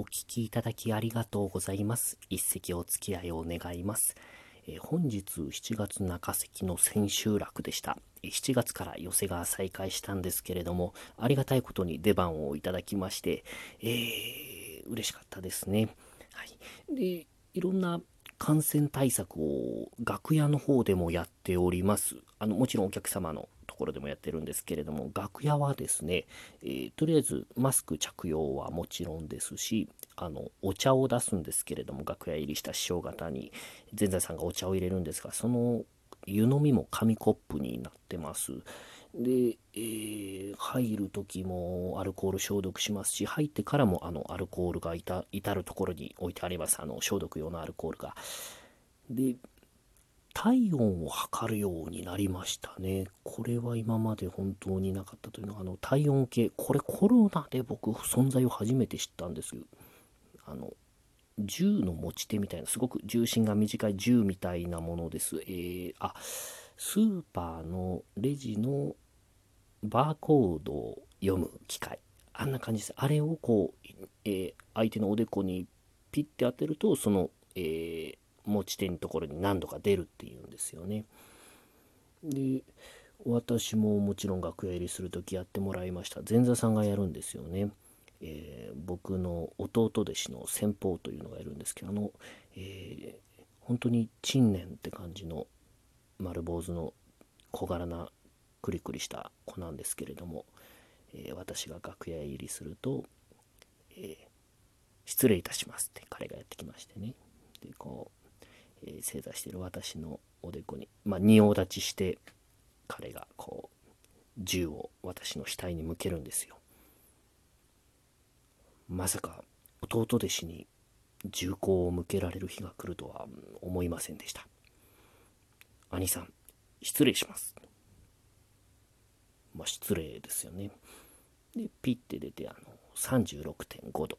お聞きいただきありがとうございます。一席お付き合いを願います。え本日7月中関の千秋楽でした。7月から寄せが再開したんですけれども、ありがたいことに出番をいただきまして、えー嬉しかったですね。はい。で、いろんな感染対策を楽屋の方でもやっております。あの、もちろんお客様のころでもやってるんですけれども、楽屋はですね、えーとりあえずマスク着用はもちろんですし、あの、お茶を出すんですけれども、楽屋入りした師匠方に、前座さんがお茶を入れるんですが、その湯飲みも紙コップになってます。で、えー入る時もアルコール消毒しますし、入ってからもあのアルコールがいた至るところに置いてあります。あの消毒用のアルコールが。で、体温を測るようになりましたね。これは今まで本当になかったというのは、あの体温計、これコロナで僕存在を初めて知ったんですよ。あの、銃の持ち手みたいな、すごく重心が短い銃みたいなものです。えー、あ、スーパーのレジのバーコードを読む機械。あんな感じです。あれをこう、えー相手のおでこにピッて当てると、その、えー持ち手のところに何度か出るっていうですよね。で、私ももちろん楽屋入りするときやってもらいました。前座さんがやるんですよね。えー僕の弟弟子の先方というのがいるんですけど、あの、えー本当に陳年って感じの丸坊主の小柄なクリクリした子なんですけれども、えー私が楽屋入りすると、えー失礼いたしますって彼がやってきましてね。で、こう、えー正座している私のおでこに、まあ、仁王立ちして、彼がこう、銃を私の額に向けるんですよ。まさか、弟弟子に銃口を向けられる日が来るとは思いませんでした。兄さん、失礼します。まあ、失礼ですよね。で、ピッて出て、あの、36.5度。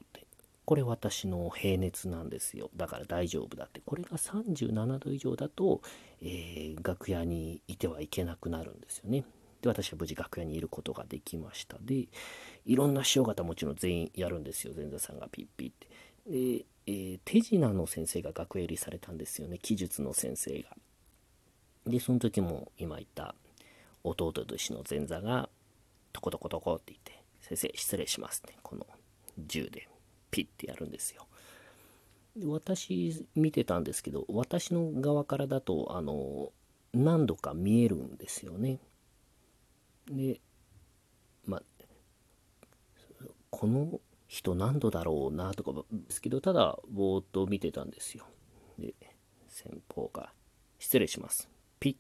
これ私の平熱なんですよ。だから大丈夫だって。これが37度以上だと、えー楽屋にいてはいけなくなるんですよね。で、私は無事楽屋にいることができました。で、いろんな師匠方もちろん全員やるんですよ。前座さんがピッピッって。で、えー手品の先生が楽屋入りされたんですよね。記述の先生が。で、その時も今言った弟弟子の前座が、トコトコトコって言って、先生失礼しますって、この銃でピッてやるんですよ。私見てたんですけど、私の側からだと、あの、何度か見えるんですよね。で、まあ、この人何度だろうなとかですけど、ただぼーっと見てたんですよ。で、先方が、失礼します。ピ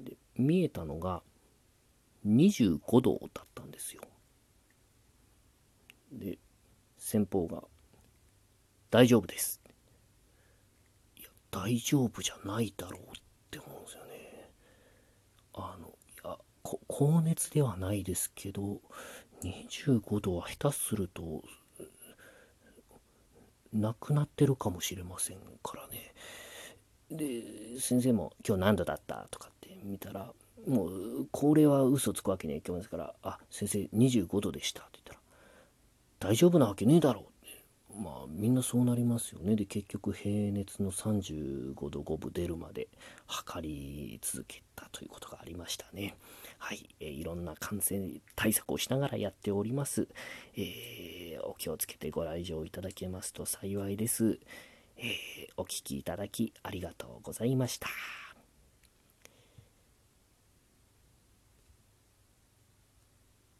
ッ。で、見えたのが25度だったんですよ。で、先方が、大丈夫です。いや、大丈夫じゃないだろうって思うんですよね。あの、いや、高熱ではないですけど、25度は下手すると、なくなってるかもしれませんからね。で、先生も今日何度だったとかって見たら、もう、これは嘘つくわけにはいきませんから、あ、先生25度でしたって言ったら、大丈夫なわけねえだろうって。まあ、みんなそうなりますよね。で、結局、平熱の35度5分出るまで測り続けたということがありましたね。はい。えーいろんな感染対策をしながらやっております。えーお気をつけてご来場いただけますと幸いです。えーお聞きいただきありがとうございました。